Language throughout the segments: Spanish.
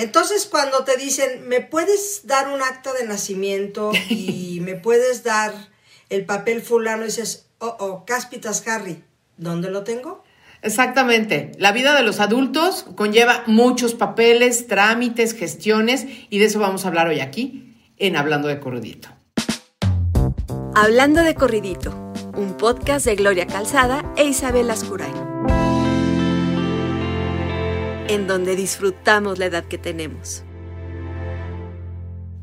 Entonces, cuando te dicen, ¿me puedes dar un acta de nacimiento y me puedes dar el papel fulano? Y dices, oh, oh, Cáspitas Harry, ¿dónde lo tengo? Exactamente. La vida de los adultos conlleva muchos papeles, trámites, gestiones y de eso vamos a hablar hoy aquí en Hablando de Corridito. Hablando de Corridito, un podcast de Gloria Calzada e Isabel Ascuray, en donde disfrutamos la edad que tenemos.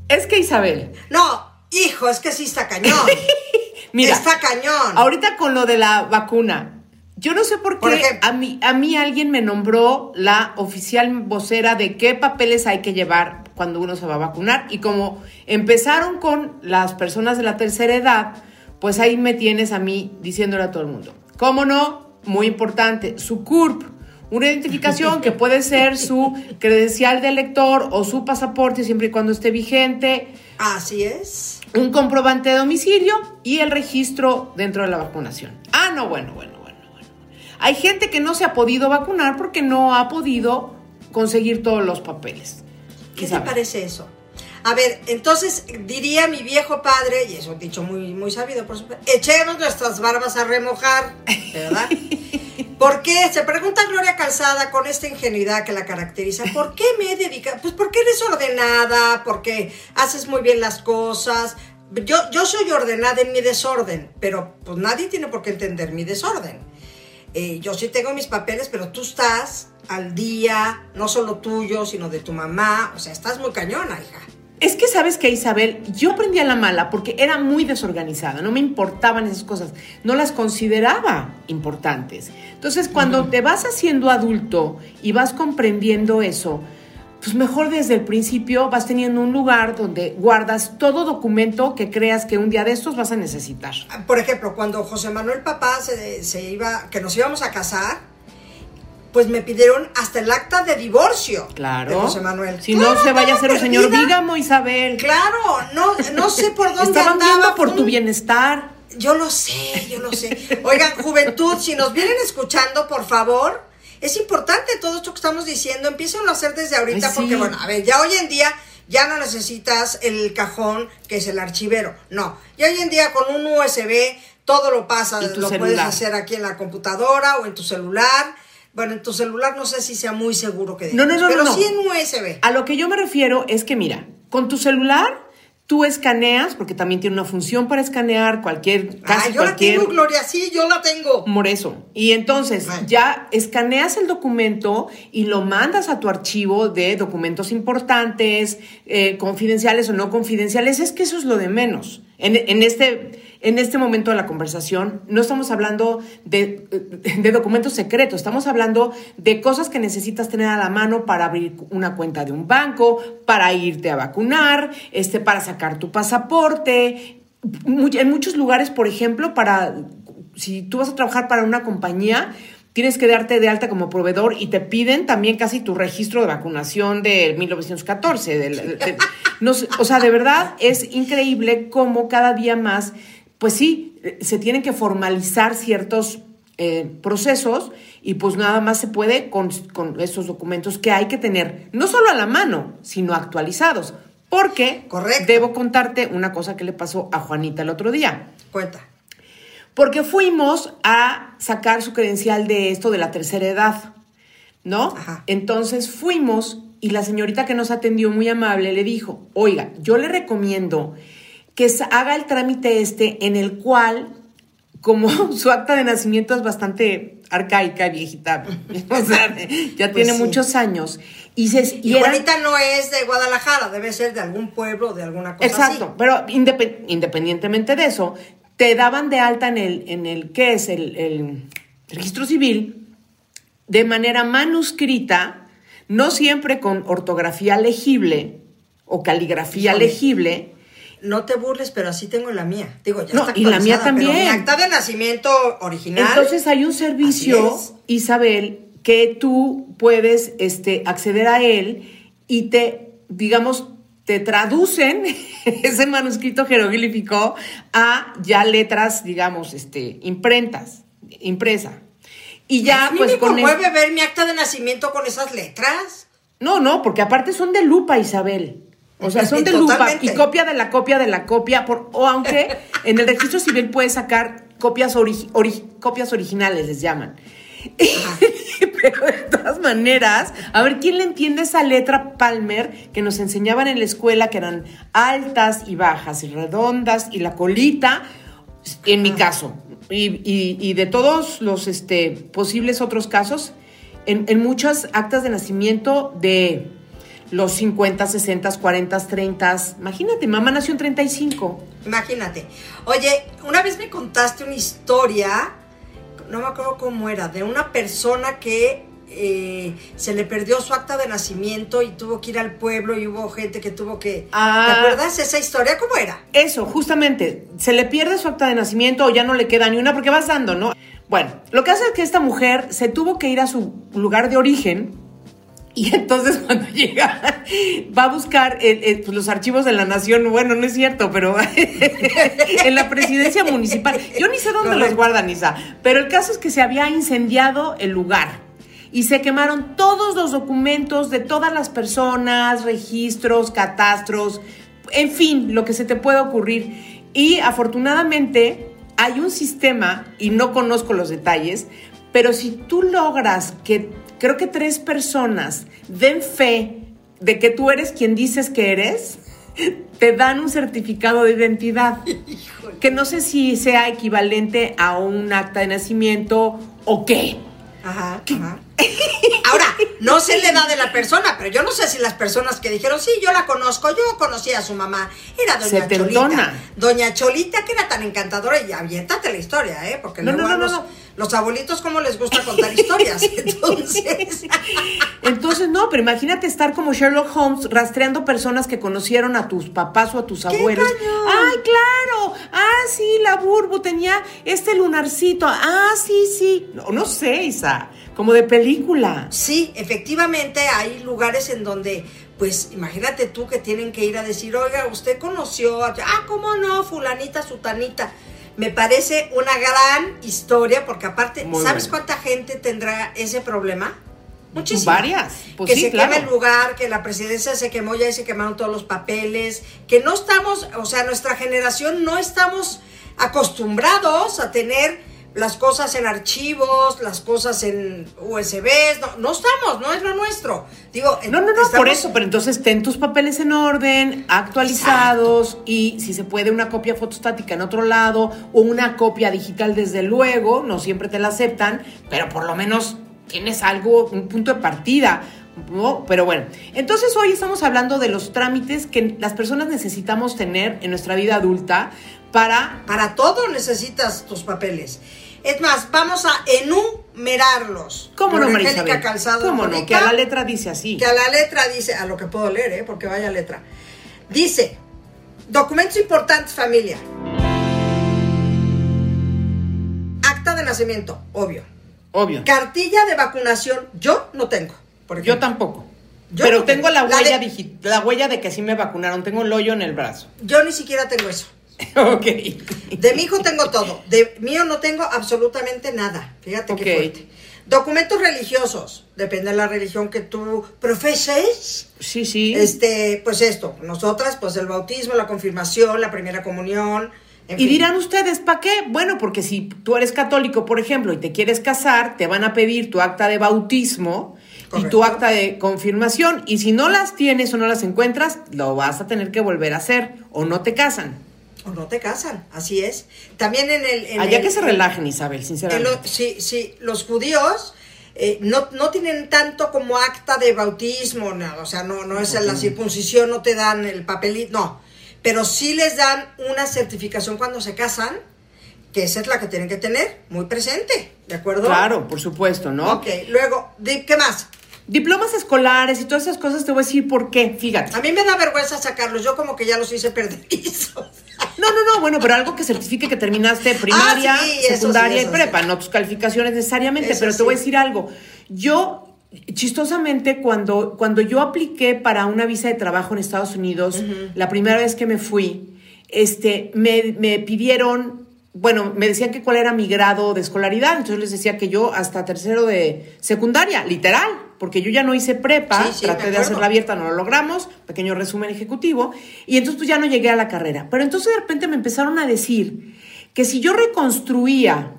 Es que Isabel. No, hijo, es que sí está cañón. Mira, está cañón. Ahorita con lo de la vacuna, yo no sé por qué a, mí, a mí alguien me nombró la oficial vocera de qué papeles hay que llevar cuando uno se va a vacunar. Y como empezaron con las personas de la tercera edad, pues ahí me tienes a mí diciéndole a todo el mundo. ¿Cómo no? Muy importante, su CURP, una identificación que puede ser su credencial de elector o su pasaporte siempre y cuando esté vigente. Así es. Un comprobante de domicilio y el registro dentro de la vacunación. Ah, no, bueno, bueno. Hay gente que no se ha podido vacunar porque no ha podido conseguir todos los papeles. ¿Qué te parece eso? A ver, entonces diría mi viejo padre, y eso dicho muy, muy sabido, por supuesto, echemos nuestras barbas a remojar, ¿verdad? ¿Por qué? Se pregunta Gloria Calzada con esta ingenuidad que la caracteriza. ¿Por qué me he dedicado? Pues porque eres ordenada, porque haces muy bien las cosas. Yo, yo soy ordenada en mi desorden, pero pues nadie tiene por qué entender mi desorden. Eh, yo sí tengo mis papeles, pero tú estás al día, no solo tuyo, sino de tu mamá, o sea, estás muy cañona, hija. Es que sabes que Isabel, yo aprendí a la mala porque era muy desorganizada, no me importaban esas cosas, no las consideraba importantes. Entonces, cuando te vas haciendo adulto y vas comprendiendo eso, pues mejor desde el principio vas teniendo un lugar donde guardas todo documento que creas que un día de estos vas a necesitar. Por ejemplo, cuando José Manuel papá se, iba, que nos íbamos a casar, pues me pidieron hasta el acta de divorcio claro. de José Manuel. Si no se vaya a ser un señor dígamo, Isabel. Claro, no, no sé por dónde Estaban viendo por tu bienestar. Yo lo sé, yo lo sé. Oigan, juventud, si nos vienen escuchando, por favor, es importante todo esto que estamos diciendo, empiecen a hacer desde ahorita, porque bueno, a ver, ya hoy en día ya no necesitas el cajón que es el archivero, no, ya hoy en día con un USB todo lo pasa, lo puedes hacer aquí en la computadora o en tu celular. Bueno, en tu celular no sé si sea muy seguro que no, no, no, pero no. sí en USB. A lo que yo me refiero es que mira, con tu celular Tú escaneas, porque también tiene una función para escanear cualquier Ah, yo la tengo, Gloria, sí, yo la tengo. Por eso. Y entonces ya escaneas el documento y lo mandas a tu archivo de documentos importantes, eh, confidenciales o no confidenciales. Es que eso es lo de menos. En, este, en este momento de la conversación no estamos hablando de, de, documentos secretos, estamos hablando de cosas que necesitas tener a la mano para abrir una cuenta de un banco, para irte a vacunar, este, para sacar tu pasaporte. En muchos lugares, por ejemplo, para si tú vas a trabajar para una compañía, tienes que darte de alta como proveedor y te piden también casi tu registro de vacunación de 1914. o sea, de verdad es increíble cómo cada día más, pues sí, se tienen que formalizar ciertos eh, procesos y pues nada más se puede con, con esos documentos que hay que tener, no solo a la mano, sino actualizados. Porque Correcto. debo contarte una cosa que le pasó a Juanita el otro día. Cuenta porque fuimos a sacar su credencial de esto de la tercera edad, ¿no? Entonces fuimos y la señorita que nos atendió muy amable le dijo, oiga, yo le recomiendo que haga el trámite este en el cual, como su acta de nacimiento es bastante arcaica, viejita, o sea, ya pues tiene muchos años. Y, se, y, Juanita no es de Guadalajara, debe ser de algún pueblo, de alguna cosa Exacto, pero independientemente de eso, te daban de alta en el, en el ¿qué es? El, registro civil, de manera manuscrita, no siempre con ortografía legible o caligrafía legible. No te burles, pero así tengo la mía. Digo, ya no, y la mía también. mi acta de nacimiento original. Entonces hay un servicio, Isabel, que tú puedes este, acceder a él y te, digamos, te traducen ese manuscrito jeroglífico a ya letras, digamos, este, imprentas, impresa. Y ya, pues con. mueve ver mi acta de nacimiento con esas letras? No, no, porque aparte son de lupa, Isabel. O sea, son de lupa y copia de la copia de la copia, por, o aunque en el registro civil puedes sacar copias, copias originales, les llaman. Pero de todas maneras, a ver, ¿quién le entiende esa letra Palmer que nos enseñaban en la escuela que eran altas y bajas y redondas y la colita? En mi caso, y, de todos los este, posibles otros casos, en, en muchas actas de nacimiento de los 50, 60, 40, 30. Imagínate, mamá nació en 35. Imagínate. Oye, una vez me contaste una historia, no me acuerdo cómo era, de una persona que eh, se le perdió su acta de nacimiento y tuvo que ir al pueblo y hubo gente que tuvo que... Ah, ¿Te acuerdas esa historia? ¿Cómo era? Eso, justamente, se le pierde su acta de nacimiento o ya no le queda ni una porque vas dando, ¿no? Bueno, lo que hace es que esta mujer se tuvo que ir a su lugar de origen y entonces cuando llega, va a buscar pues, los archivos de la nación, bueno, no es cierto, pero en la presidencia municipal. Yo ni sé dónde los guardan, Isa, pero el caso es que se había incendiado el lugar y se quemaron todos los documentos de todas las personas, registros, catastros, en fin, lo que se te pueda ocurrir. Y afortunadamente hay un sistema, y no conozco los detalles, pero si tú logras que creo que tres personas den fe de que tú eres quien dices que eres, te dan un certificado de identidad. Que no sé si sea equivalente a un acta de nacimiento o qué. Ajá, ajá. Ahora, no se le da de la persona, pero yo no sé si las personas que dijeron, sí, yo la conozco, yo conocí a su mamá, era Doña Cholita. Doña Cholita, que era tan encantadora, y aviéntate la historia, ¿eh? Porque no, no, no, no, los abuelitos cómo les gusta contar historias. Entonces... Entonces, no, pero imagínate estar como Sherlock Holmes rastreando personas que conocieron a tus papás o a tus abuelos. Ay, claro. Ah, sí, la Burbu tenía este lunarcito. Ah, sí, sí. No, no sé, Isa. Como de película. Sí, efectivamente hay lugares en donde pues imagínate tú que tienen que ir a decir, oiga, usted conoció, a... ah, ¿cómo no? Fulanita, sutanita. Me parece una gran historia porque aparte, ¿sabes cuánta gente tendrá ese problema? Muchísimas. Varias. Pues que se quema el lugar, que la presidencia se quemó, ya y se quemaron todos los papeles, que no estamos, o sea, nuestra generación no estamos acostumbrados a tener las cosas en archivos, las cosas en USBs, no, no estamos, no es lo nuestro. Digo, no, no, no, por eso, pero entonces ten tus papeles en orden, actualizados y si se puede una copia fotostática en otro lado o una copia digital desde luego, no siempre te la aceptan, pero por lo menos tienes algo, un punto de partida. Pero bueno, entonces hoy estamos hablando de los trámites que las personas necesitamos tener en nuestra vida adulta para... Para todo necesitas tus papeles. Es más, vamos a enumerarlos. ¿Cómo no, María Calzado ¿Cómo no? Que a la letra dice así. Que a la letra dice, a lo que puedo leer, ¿eh? porque vaya letra. Dice, documentos importantes, familia. Acta de nacimiento, obvio. Obvio. Cartilla de vacunación, yo no tengo. yo tampoco. Pero tengo, la huella, la huella de que sí me vacunaron. Tengo el hoyo en el brazo. Yo ni siquiera tengo eso. ok. De mi hijo tengo todo. De mío no tengo absolutamente nada. Fíjate qué fuerte. Documentos religiosos. Depende de la religión que tú profeses. Sí, sí. Este, pues esto. Nosotras, pues el bautismo, la confirmación, la primera comunión. y dirán ustedes, ¿para qué? Bueno, porque si tú eres católico, por ejemplo, y te quieres casar, te van a pedir tu acta de bautismo y tu acta de confirmación. Y si no las tienes o no las encuentras, lo vas a tener que volver a hacer o no te casan no te casan, así es. También en el... Allá que se relajen, Isabel, sinceramente. sí, sí, los judíos eh, no, no, tienen tanto como acta de bautismo, o sea, no, no es la circuncisión, no te dan el papelito, no. Pero sí les dan una certificación cuando se casan, que esa es la que tienen que tener muy presente, ¿de acuerdo? Claro, por supuesto, ¿no? Ok, luego, ¿qué más? Diplomas escolares y todas esas cosas, te voy a decir por qué, fíjate. A mí me da vergüenza sacarlos, yo como que ya los hice perdizos. No, no, no, bueno, pero algo que certifique que terminaste primaria, ah, secundaria y prepa, no tus calificaciones necesariamente, pero te voy a decir algo. Yo, chistosamente, cuando, cuando yo apliqué para una visa de trabajo en Estados Unidos, la primera vez que me fui, este, me, me pidieron bueno, me decían que cuál era mi grado de escolaridad, entonces les decía que yo hasta tercero de secundaria, literal. Porque yo ya no hice prepa, traté de hacerla abierta, no lo logramos, pequeño resumen ejecutivo, y entonces pues ya no llegué a la carrera. Pero entonces de repente me empezaron a decir que si yo reconstruía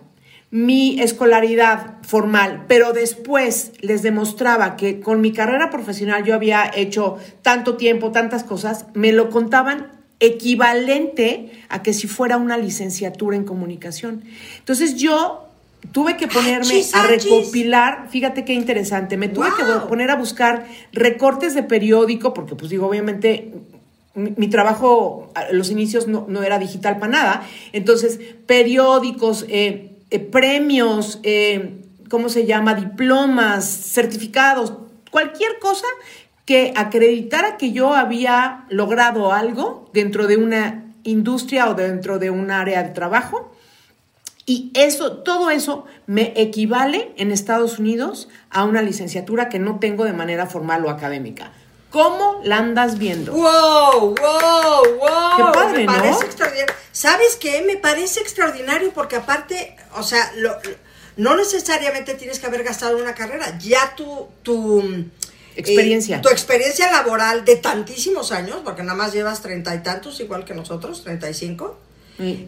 mi escolaridad formal, pero después les demostraba que con mi carrera profesional yo había hecho tanto tiempo, tantas cosas, me lo contaban equivalente a que si fuera una licenciatura en comunicación. Entonces yo tuve que ponerme a recopilar, fíjate qué interesante, me tuve que poner a buscar recortes de periódico, porque pues digo, obviamente mi, trabajo a los inicios no, era digital para nada, entonces periódicos, eh, eh, premios, eh, ¿cómo se llama? Diplomas, certificados, cualquier cosa que acreditara que yo había logrado algo dentro de una industria o dentro de un área de trabajo. Y eso, todo eso me equivale en Estados Unidos a una licenciatura que no tengo de manera formal o académica. ¿Cómo la andas viendo? ¡Wow! ¡Wow! ¡Wow! Qué padre, me parece extraordinario. ¿Sabes qué? Me parece extraordinario porque aparte, o sea, no necesariamente tienes que haber gastado una carrera. Ya tu, tu experiencia. tu experiencia laboral de tantísimos años, porque nada más llevas treinta y tantos, igual que nosotros, treinta y cinco,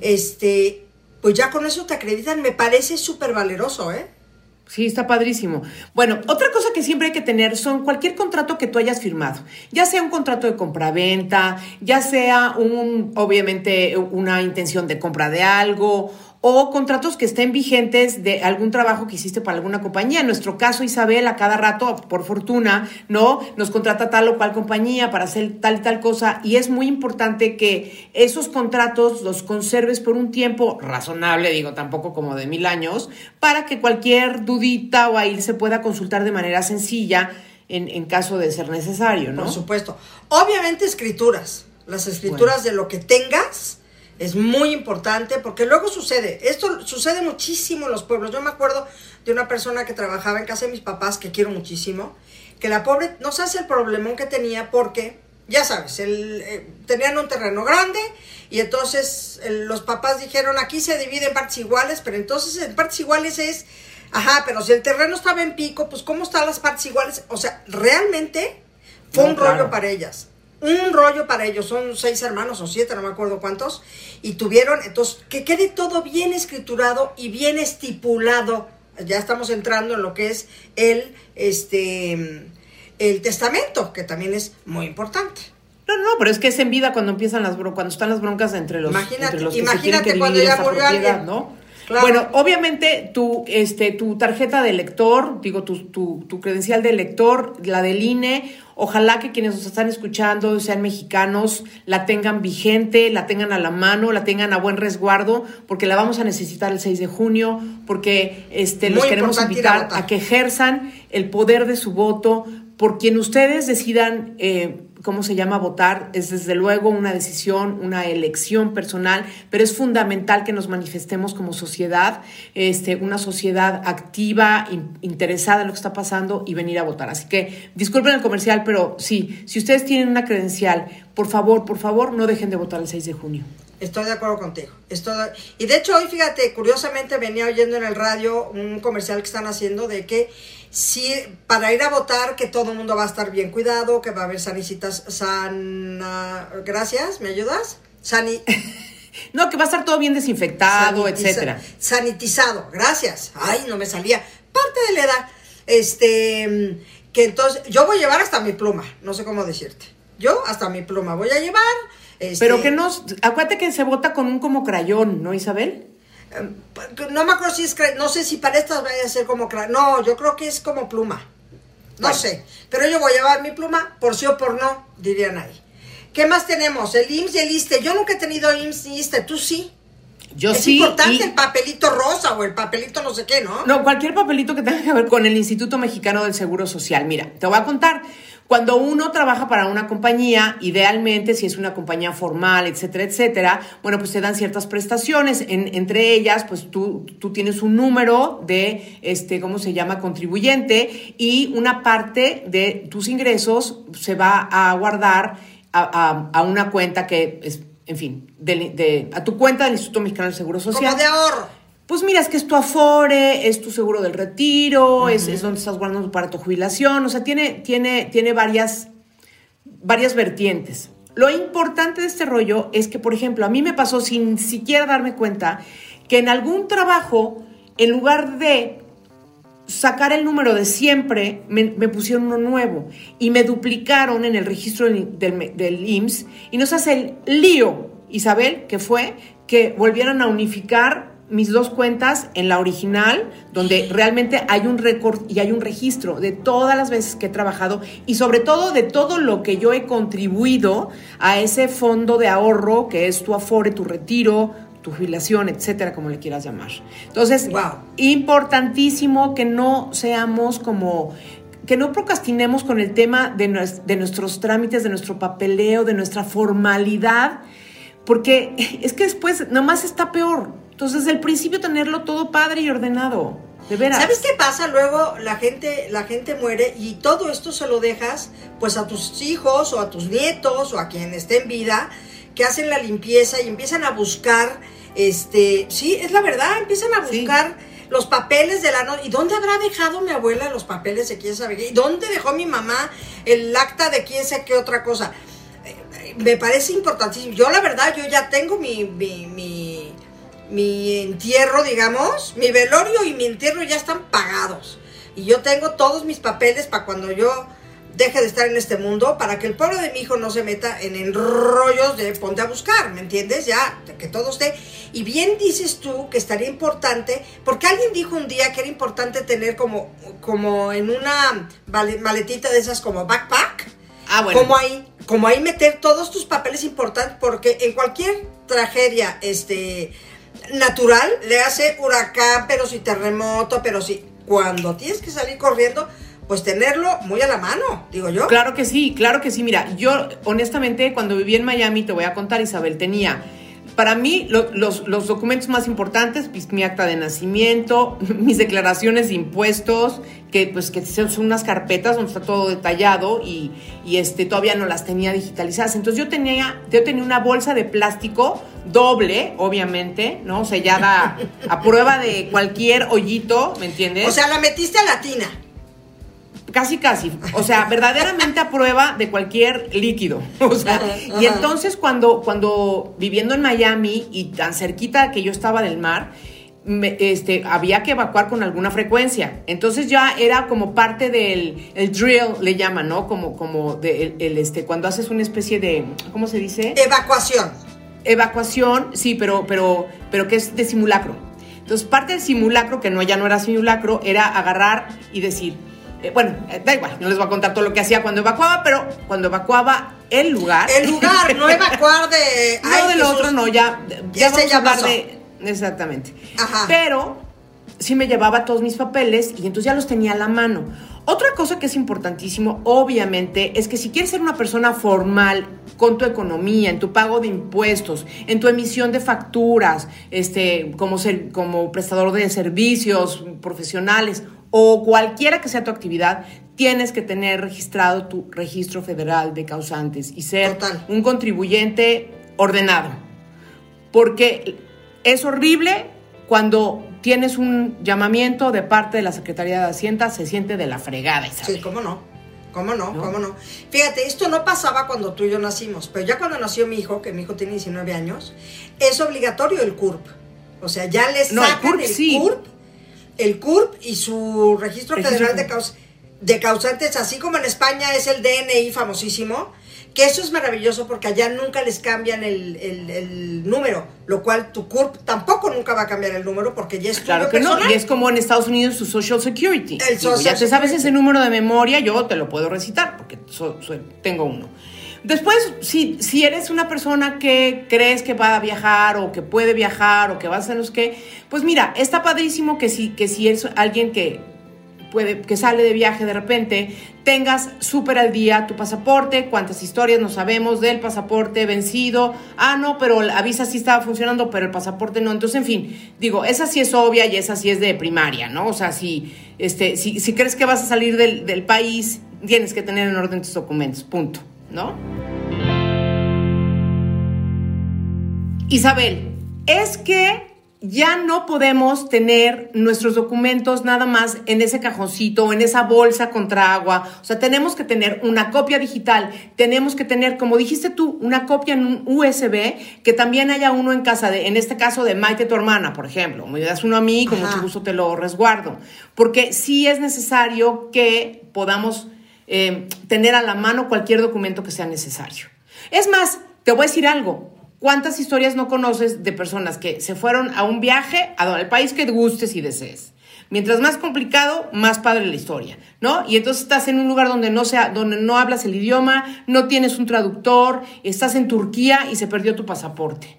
este, pues ya con eso te acreditan, me parece súper valeroso, ¿eh? Sí, está padrísimo. Bueno, otra cosa que siempre hay que tener son cualquier contrato que tú hayas firmado, ya sea un contrato de compraventa, ya sea un, obviamente, una intención de compra de algo o contratos que estén vigentes de algún trabajo que hiciste para alguna compañía. En nuestro caso, Isabel, a cada rato, por fortuna, ¿no? Nos contrata tal o cual compañía para hacer tal y tal cosa. Y es muy importante que esos contratos los conserves por un tiempo razonable, digo, tampoco como de mil años, para que cualquier dudita o ahí se pueda consultar de manera sencilla en, en caso de ser necesario, ¿no? Por supuesto. Obviamente, escrituras. Las escrituras de lo que tengas es muy importante porque luego sucede, esto sucede muchísimo en los pueblos. Yo me acuerdo de una persona que trabajaba en casa de mis papás, que quiero muchísimo, que la pobre no se hace el problemón que tenía porque, ya sabes, el, eh, tenían un terreno grande y entonces los papás dijeron aquí se divide en partes iguales, pero entonces en partes iguales es, ajá, pero si el terreno estaba en pico, pues ¿cómo están las partes iguales? O sea, realmente fue un rollo para ellas un rollo para ellos, son seis hermanos o siete, no me acuerdo cuántos, y tuvieron, entonces, que quede todo bien escriturado y bien estipulado. Ya estamos entrando en lo que es el, este, el testamento, que también es muy importante. No, no, pero es que es en vida cuando empiezan las cuando están las broncas entre los, imagínate, entre los que imagínate cuando ya murió alguien. ¿no? Bueno, obviamente tu, este, tu tarjeta de lector, digo, tu, tu, tu, credencial de lector, la del INE, ojalá que quienes nos están escuchando sean mexicanos, la tengan vigente, la tengan a la mano, la tengan a buen resguardo, porque la vamos a necesitar el 6 de junio, porque este, los queremos invitar a, que ejerzan el poder de su voto, por quien ustedes decidan... Eh, ¿cómo se llama votar? Es desde luego una decisión, una elección personal, pero es fundamental que nos manifestemos como sociedad, este, una sociedad activa, interesada en lo que está pasando y venir a votar. Así que disculpen el comercial, pero sí, si ustedes tienen una credencial, por favor, por favor, no dejen de votar el 6 de junio. Estoy de acuerdo contigo. Estoy Y de hecho hoy, fíjate, curiosamente venía oyendo en el radio un comercial que están haciendo de que si para ir a votar que todo el mundo va a estar bien cuidado, que va a haber sanicitas, san... gracias, ¿me ayudas? Sani... no, que va a estar todo bien desinfectado, etcétera. Sanitizado, gracias. Ay, no me salía. Parte de la edad. Este, que entonces, yo voy a llevar hasta mi pluma, no sé cómo decirte. Yo hasta mi pluma voy a llevar pero este, que no, acuérdate que se vota con un como crayón, ¿no, Isabel? Em, no me acuerdo si es, no sé si para estas vaya a ser como crayón, no, yo creo que es como pluma, no sé, pero yo voy a llevar mi pluma, por sí o por no, dirían ahí. ¿Qué más tenemos? El IMSS y el ISTE, yo nunca he tenido IMSS ni ISTE, tú sí. Yo es sí. Es importante el papelito rosa o el papelito no sé qué, ¿no? No, cualquier papelito que tenga que ver con el Instituto Mexicano del Seguro Social. Mira, te voy a contar. Cuando uno trabaja para una compañía, idealmente, si es una compañía formal, etcétera, etcétera, bueno, pues te dan ciertas prestaciones. entre ellas, pues tú, tú tienes un número de, este, ¿cómo se llama?, contribuyente y una parte de tus ingresos se va a guardar a, una cuenta que es, en fin, de, a tu cuenta del Instituto Mexicano del Seguro Social. Como de ahorro pues mira, es que es tu afore, es tu seguro del retiro, es, es, donde estás guardando para tu jubilación, o sea, tiene, tiene, tiene varias, varias vertientes. Lo importante de este rollo es que, por ejemplo, a mí me pasó sin siquiera darme cuenta que en algún trabajo, en lugar de sacar el número de siempre, me, pusieron uno nuevo y me duplicaron en el registro del, del, IMSS y nos hace el lío, Isabel, que fue que volvieran a unificar mis dos cuentas en la original, donde realmente hay un récord y hay un registro de todas las veces que he trabajado y sobre todo de todo lo que yo he contribuido a ese fondo de ahorro que es tu afore, tu retiro, tu jubilación, etcétera, como le quieras llamar. Entonces, importantísimo que no seamos como que no procrastinemos con el tema de, de, nuestros trámites, de nuestro papeleo, de nuestra formalidad, porque es que después nomás está peor. Entonces, desde el principio tenerlo todo padre y ordenado. De veras. ¿Sabes qué pasa? Luego la gente, la gente muere y todo esto se lo dejas pues a tus hijos o a tus nietos o a quien esté en vida que hacen la limpieza y empiezan a buscar, este, sí, es la verdad, empiezan a buscar los papeles de la noche. ¿Y dónde habrá dejado mi abuela los papeles de quién sabe qué? ¿Y dónde dejó mi mamá el acta de quién sabe qué otra cosa? Eh, me parece importantísimo. Yo la verdad, yo ya tengo mi, mi, mi, mi entierro, digamos, mi velorio y mi entierro ya están pagados. Y yo tengo todos mis papeles para cuando yo deje de estar en este mundo para que el pueblo de mi hijo no se meta en enrollos de ponte a buscar, ¿me entiendes? Ya, que todo esté. Y bien dices tú que estaría importante, porque alguien dijo un día que era importante tener como, como en una maletita de esas como backpack, ah, bueno. como ahí, como ahí meter todos tus papeles importantes, porque en cualquier tragedia, este natural, le hace huracán, pero si terremoto, pero si cuando tienes que salir corriendo, pues tenerlo muy a la mano, digo yo. Claro que sí, claro que sí. Mira, yo honestamente cuando viví en Miami, te voy a contar, Isabel, tenía para mí los, documentos más importantes, pues, mi acta de nacimiento, mis declaraciones de impuestos, que pues que son unas carpetas donde está todo detallado y, este, todavía no las tenía digitalizadas. Entonces yo tenía, yo tenía una bolsa de plástico doble, obviamente, ¿no? Sellada a prueba de cualquier hoyito, ¿me entiendes? O sea, la metiste a la tina. Casi, casi. O sea, verdaderamente a prueba de cualquier líquido. O sea, y entonces cuando, cuando viviendo en Miami y tan cerquita que yo estaba del mar, este, había que evacuar con alguna frecuencia. Entonces ya era como parte del el drill, le llaman, ¿no? Como, como de, el, este, cuando haces una especie de, ¿cómo se dice? Evacuación. Evacuación, sí, pero, pero, pero que es de simulacro. Entonces, parte del simulacro, que no, ya no era simulacro, era agarrar y decir, eh, bueno, eh, da igual, no les voy a contar todo lo que hacía cuando evacuaba, pero cuando evacuaba el lugar. El lugar, no evacuar de. no, del otro no, ya. Ya, vamos a hablar de. Exactamente. Ajá. Pero sí me llevaba todos mis papeles y entonces ya los tenía a la mano. Otra cosa que es importantísimo, obviamente, es que si quieres ser una persona formal con tu economía, en tu pago de impuestos, en tu emisión de facturas, este, como, ser, como prestador de servicios profesionales o cualquiera que sea tu actividad, tienes que tener registrado tu registro federal de causantes y ser un contribuyente ordenado. Porque es horrible cuando tienes un llamamiento de parte de la Secretaría de Hacienda, se siente de la fregada. Sí, cómo no. ¿Cómo no? ¿Cómo no? Fíjate, esto no pasaba cuando tú y yo nacimos, pero ya cuando nació mi hijo, que mi hijo tiene 19 años, es obligatorio el CURP. O sea, ya le sacan el CURP el CURP y su registro, federal de, de causantes, así como en España es el DNI famosísimo, que eso es maravilloso porque allá nunca les cambian el, número, lo cual tu CURP tampoco nunca va a cambiar el número porque ya es Claro que no, y es como en Estados Unidos su Social Security. El ya te sabes ese número de memoria, yo te lo puedo recitar porque tengo uno. Después, si, si eres una persona que crees que va a viajar o que puede viajar o que va a los que, pues mira, está padrísimo que si, que si eres alguien que puede, que sale de viaje de repente, tengas súper al día tu pasaporte, cuántas historias no sabemos del pasaporte vencido, ah, no, pero la visa sí estaba funcionando, pero el pasaporte no. Entonces, en fin, digo, esa sí es obvia y esa sí es de primaria, ¿no? O sea, si, este, si, si crees que vas a salir del, del país, tienes que tener en orden tus documentos, punto. ¿No? Isabel, es que ya no podemos tener nuestros documentos nada más en ese cajoncito o en esa bolsa contra agua. O sea, tenemos que tener una copia digital, tenemos que tener, como dijiste tú, una copia en un USB, que también haya uno en casa, de, en este caso de Maite, tu hermana, por ejemplo. Me das uno a mí, con mucho gusto te lo resguardo. Porque sí es necesario que podamos eh, tener a la mano cualquier documento que sea necesario. Es más, te voy a decir algo ¿Cuántas historias no conoces de personas que se fueron a un viaje al país que gustes y desees? Mientras más complicado, más padre la historia, ¿no? Y entonces estás en un lugar donde no sea, donde no hablas el idioma, no tienes un traductor, estás en Turquía y se perdió tu pasaporte.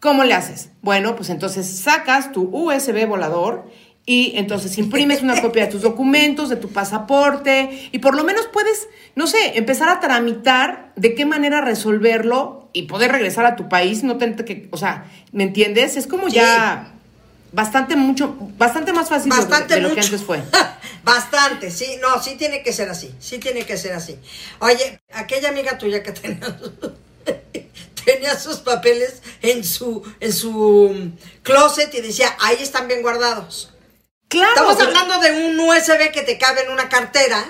¿Cómo le haces? Bueno, pues entonces sacas tu USB volador y entonces imprimes una copia de tus documentos, de tu pasaporte, y por lo menos puedes, no sé, empezar a tramitar de qué manera resolverlo y poder regresar a tu país, no tener que, o sea, ¿me entiendes? Es como ya bastante mucho, bastante más fácil bastante de, lo que antes fue. bastante, sí, no, sí tiene que ser así, sí tiene que ser así. Oye, aquella amiga tuya que tenía, tenía sus papeles en su, en su closet y decía, ahí están bien guardados. Estamos hablando de un USB que te cabe en una cartera.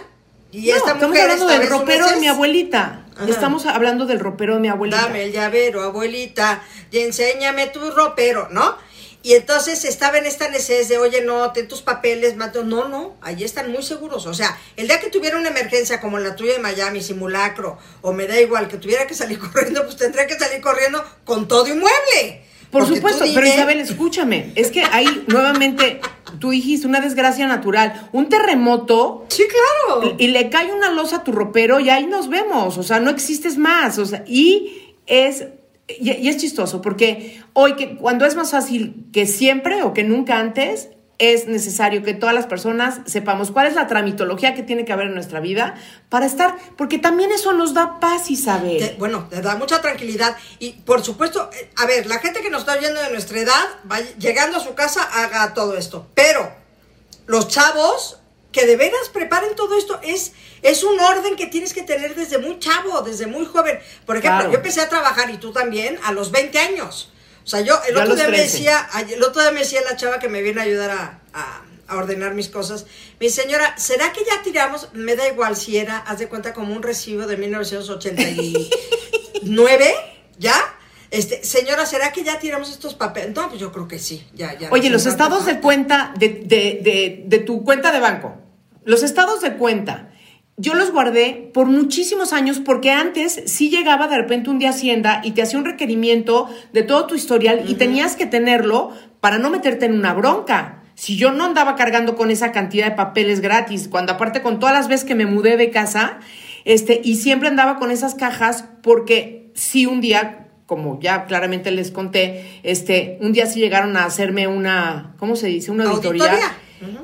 Y esta mujer estamos hablando del ropero de mi abuelita. Estamos hablando del ropero de mi abuelita. Dame el llavero, abuelita, y enséñame tu ropero, ¿no? Y entonces estaba en esta necesidad de, oye, no, ten tus papeles, mato. No, no, allí están muy seguros. O sea, el día que tuviera una emergencia como la tuya de Miami, simulacro, o me da igual, que tuviera que salir corriendo, pues tendría que salir corriendo con todo inmueble. Por supuesto, pero Isabel, escúchame, es que ahí nuevamente tú dijiste una desgracia natural, un terremoto. Sí, claro. Y, le cae una losa a tu ropero y ahí nos vemos, o sea, no existes más, o sea, y es y, es chistoso porque hoy que cuando es más fácil que siempre o que nunca antes, es necesario que todas las personas sepamos cuál es la tramitología que tiene que haber en nuestra vida para estar, porque también eso nos da paz, Isabel. bueno, te da mucha tranquilidad y por supuesto, eh, a ver, la gente que nos está oyendo de nuestra edad, va llegando a su casa, haga todo esto, pero los chavos que de veras preparen todo esto es, es un orden que tienes que tener desde muy chavo, desde muy joven. Por ejemplo, yo empecé a trabajar y tú también a los 20 años. O sea, yo el otro día me decía, el otro día me decía la chava que me viene a ayudar a, ordenar mis cosas, mi señora, ¿será que ya tiramos? Me da igual si era, haz de cuenta, como un recibo de 1989, ¿ya? Este, señora, ¿será que ya tiramos estos papeles? No, pues yo creo que sí, ya, ya. Oye, los estados de cuenta de, de, de tu cuenta de banco, los estados de cuenta yo los guardé por muchísimos años porque antes sí llegaba de repente un día Hacienda y te hacía un requerimiento de todo tu historial y tenías que tenerlo para no meterte en una bronca. Si yo no andaba cargando con esa cantidad de papeles gratis, cuando aparte con todas las veces que me mudé de casa, este, y siempre andaba con esas cajas porque si un día, como ya claramente les conté, este, un día sí llegaron a hacerme una, ¿cómo se dice? Una auditoría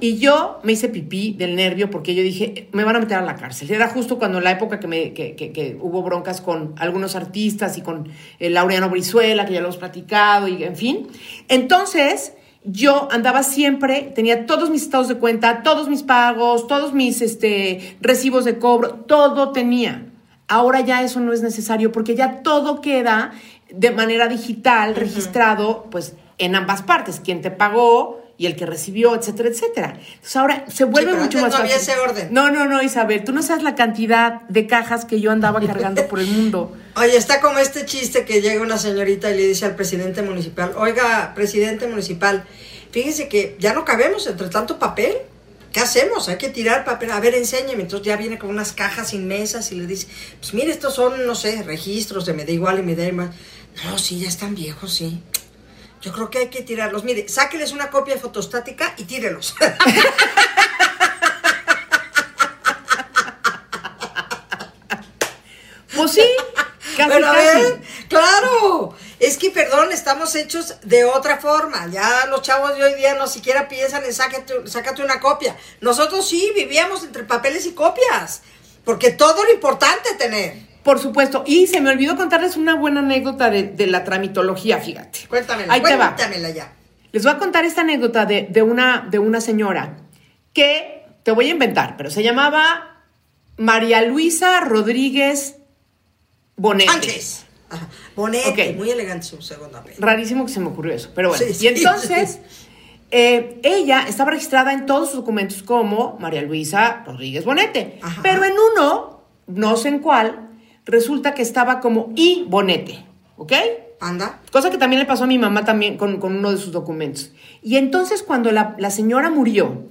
y yo me hice pipí del nervio porque yo dije, me van a meter a la cárcel. Era justo cuando la época que, me, que, que, hubo broncas con algunos artistas y con el Laureano Brizuela, que ya lo hemos platicado, y en fin. Entonces, yo andaba siempre, tenía todos mis estados de cuenta, todos mis pagos, todos mis este, recibos de cobro, todo tenía. Ahora ya eso no es necesario porque ya todo queda de manera digital, registrado, pues en ambas partes. Quien te pagó, y el que recibió, etcétera, etcétera. Entonces ahora se vuelve mucho más no Había ese orden. No, no, no, Isabel, tú no sabes la cantidad de cajas que yo andaba cargando por el mundo. Oye, está como este chiste que llega una señorita y le dice al presidente municipal, oiga, presidente municipal, fíjese que ya no cabemos entre tanto papel. ¿Qué hacemos? Hay que tirar papel. A ver, enséñeme. Entonces ya viene con unas cajas sin mesas y le dice, pues mire, estos son, no sé, registros de me da igual y me da igual. No, sí, ya están viejos, sí. Yo creo que hay que tirarlos. Mire, sáqueles una copia fotostática y tírelos. Pues sí, casi, claro. Es que, perdón, estamos hechos de otra forma. Ya los chavos de hoy día no siquiera piensan en sácate, sácate una copia. Nosotros sí vivíamos entre papeles y copias. Porque todo lo importante tener. Por supuesto. Y se me olvidó contarles una buena anécdota de, la tramitología, fíjate. Cuéntamela, Ahí cuéntamela ya. Les voy a contar esta anécdota de, una, de una señora que te voy a inventar, pero se llamaba María Luisa Rodríguez Bonetti. Sánchez. Ajá. Bonete, muy elegante su segundo apellido. Rarísimo que se me ocurrió eso, pero bueno. y entonces, eh, ella estaba registrada en todos sus documentos como María Luisa Rodríguez Bonete, pero en uno, no sé en cuál, resulta que estaba como I Bonete, ¿ok? Anda. Cosa que también le pasó a mi mamá también con, uno de sus documentos. Y entonces cuando la, la señora murió,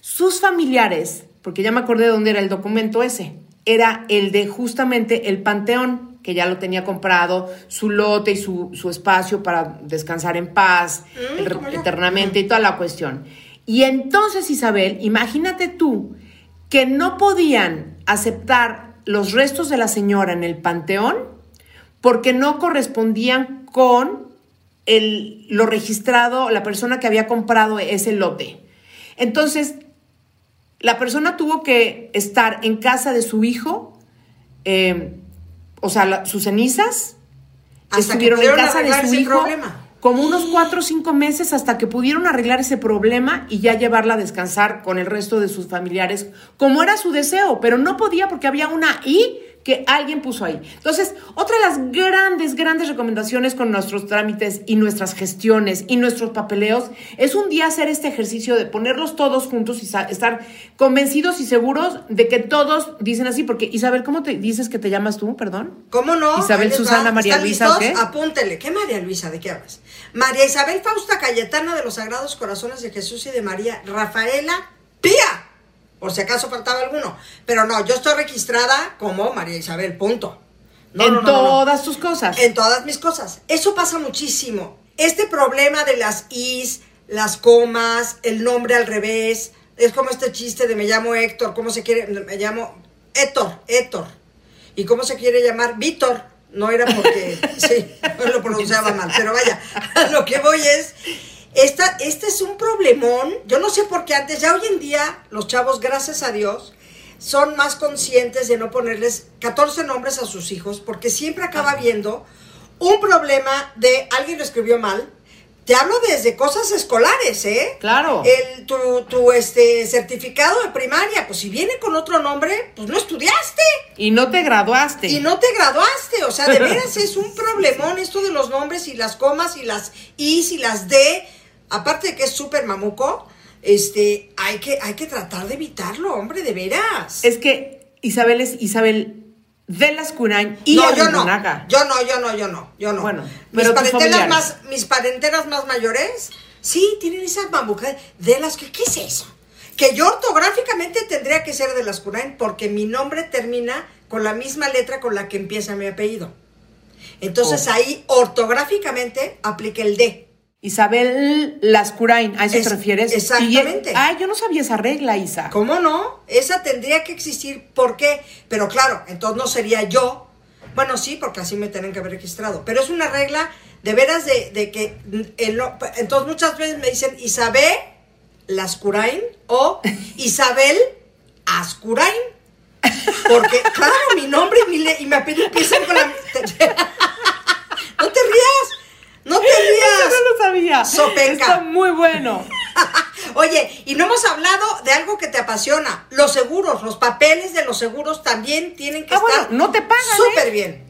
sus familiares, porque ya me acordé de dónde era el documento ese, era el de justamente el Panteón, que ya lo tenía comprado, su lote y su, espacio para descansar en paz mm, eternamente y toda la cuestión. Y entonces, Isabel, imagínate tú que no podían aceptar los restos de la señora en el Panteón porque no correspondían con el, lo registrado, la persona que había comprado ese lote. Entonces, la persona tuvo que estar en casa de su hijo, eh, o sea, sus cenizas estuvieron en casa de su hijo como unos cuatro o cinco meses hasta que pudieron arreglar ese problema y ya llevarla a descansar con el resto de sus familiares, como era su deseo, pero no podía porque había una I que alguien puso ahí. Entonces, otra de las grandes, grandes recomendaciones con nuestros trámites y nuestras gestiones y nuestros papeleos es un día hacer este ejercicio de ponerlos todos juntos y estar convencidos y seguros de que todos dicen así, porque Isabel, ¿cómo te dices que te llamas tú, perdón? ¿Cómo no? Isabel Susana María Luisa, ¿qué? Apúntele, ¿qué María Luisa? ¿De qué hablas? María Isabel Fausta Cayetana de los Sagrados Corazones de Jesús y de María Rafaela Pía por si acaso faltaba alguno. Pero no, yo estoy registrada como María Isabel, punto. en todas tus cosas. En todas mis cosas. Eso pasa muchísimo. Este problema de las is, las comas, el nombre al revés, es como este chiste de me llamo Héctor, ¿cómo se quiere? Me llamo Héctor, Héctor. ¿Y cómo se quiere llamar? Víctor. No era porque, sí, lo pronunciaba mal, pero vaya, lo que voy es esta, este es un problemón. Yo no sé por qué antes, ya hoy en día, los chavos, gracias a Dios, son más conscientes de no ponerles 14 nombres a sus hijos, porque siempre acaba viendo un problema de alguien lo escribió mal. Te hablo desde cosas escolares, ¿eh? Claro. El, tu, tu este, certificado de primaria, pues si viene con otro nombre, pues no estudiaste. Y no te graduaste. Y no te graduaste. O sea, de veras es un problemón esto de los nombres y las comas y las is y las d aparte de que es súper mamuco, este, hay que, hay que tratar de evitarlo, hombre, de veras. Es que Isabel es Isabel de las Curain y no, yo no, yo no, yo no, yo no, yo no. Bueno, mis parenteras más, mis parenteras más mayores, sí, tienen esa mamuca de las que, ¿qué es eso? Que yo ortográficamente tendría que ser de las Curain porque mi nombre termina con la misma letra con la que empieza mi apellido. Entonces oh. ahí ortográficamente aplique el D. Isabel Lascurain, ¿a eso te refieres? Exactamente. ay, yo no sabía esa regla, Isa. ¿Cómo no? Esa tendría que existir. ¿Por qué? Pero claro, entonces no sería yo. Bueno, sí, porque así me tienen que haber registrado. Pero es una regla de veras de, que... entonces muchas veces me dicen Isabel Lascurain o Isabel Ascurain. Porque, claro, mi nombre y mi, y mi apellido empiezan con la... no te rías. No te rías. no lo sabía. Sopenca. Está muy bueno. Oye, y no hemos hablado de algo que te apasiona. Los seguros, los papeles de los seguros también tienen que ah, estar no te pagan. Súper ¿eh? bien.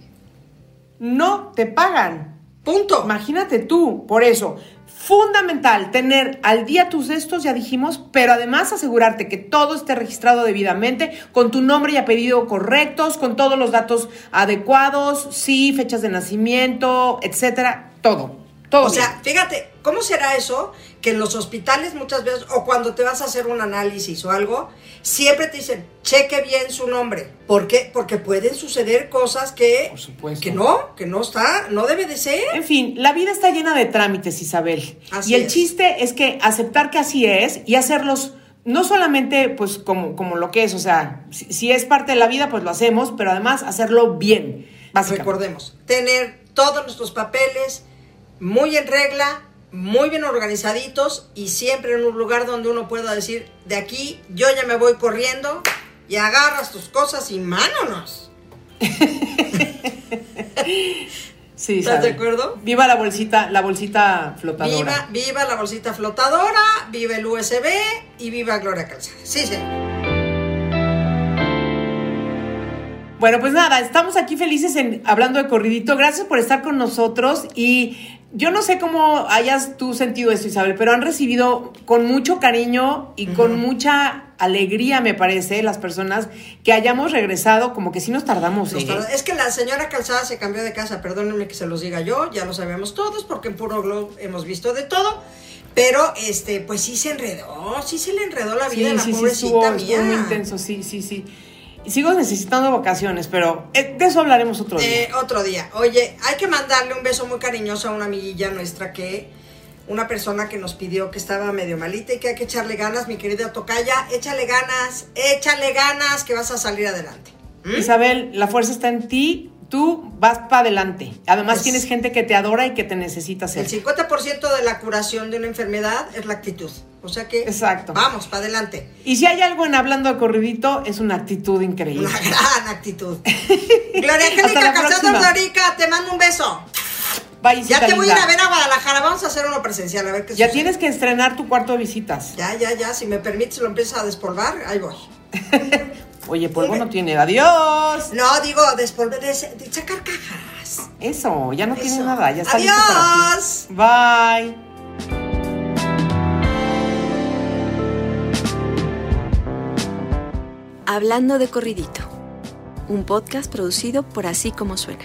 No te pagan. Punto. Imagínate tú, por eso. Fundamental tener al día tus estos, ya dijimos, pero además asegurarte que todo esté registrado debidamente, con tu nombre y apellido correctos, con todos los datos adecuados, sí, fechas de nacimiento, etcétera todo. Todo o sea, fíjate, ¿cómo será eso? Que en los hospitales muchas veces, o cuando te vas a hacer un análisis o algo, siempre te dicen, cheque bien su nombre. ¿Por qué? Porque pueden suceder cosas que, que no, que no está, no debe de ser. En fin, la vida está llena de trámites, Isabel. y el chiste es que aceptar que así es y hacerlos no solamente pues como, como lo que es, o sea, si, si es parte de la vida, pues lo hacemos, pero además hacerlo bien. Recordemos, tener todos nuestros papeles, muy en regla, muy bien organizaditos y siempre en un lugar donde uno pueda decir, de aquí yo ya me voy corriendo y agarras tus cosas y mánonos. Sí, ¿Estás de acuerdo? Viva la bolsita, la bolsita flotadora. Viva, viva la bolsita flotadora, viva el USB y viva Gloria Calzada. Sí, sí. Bueno, pues nada, estamos aquí felices en hablando de corridito. Gracias por estar con nosotros y yo no sé cómo hayas tú sentido esto, Isabel, pero han recibido con mucho cariño y con mucha alegría, me parece, las personas que hayamos regresado, como que sí nos tardamos. ¿eh? Es que la señora Calzada se cambió de casa, perdónenme que se los diga yo, ya lo sabemos todos, porque en Puro Globo hemos visto de todo. Pero, este, pues sí se enredó, sí se le enredó la vida a la pobrecita sí, mía. muy intenso, sí, sí, sí. Sigo necesitando vacaciones, pero eh, de eso hablaremos otro día. Eh, otro día. Oye, hay que mandarle un beso muy cariñoso a una amiguilla nuestra que, una persona que nos pidió que estaba medio malita y que hay que echarle ganas, mi querida Tocaya, échale ganas, échale ganas, que vas a salir adelante. ¿Mm? Isabel, la fuerza está en ti, tú vas para adelante. Además tienes gente que te adora y que te necesita hacer. El 50% de la curación de una enfermedad es la actitud. O sea que Exacto. vamos, para adelante. Y si hay algo en hablando de corridito, es una actitud increíble. Una gran actitud. Gloria Angélica Calzado Dorica, te mando un beso. Bye, ya te voy a ir a ver a Guadalajara, vamos a hacer uno presencial, a ver qué Ya tienes que estrenar tu cuarto de visitas. Ya, ya, ya, si me permites lo empiezas a despolvar, ahí voy. Oye, polvo no tiene. Adiós. No, digo, despolver, de, de sacar cajas. Eso, ya no tiene nada. Ya está Adiós. Bye. Hablando de corridito. Un podcast producido por Así Como Suena.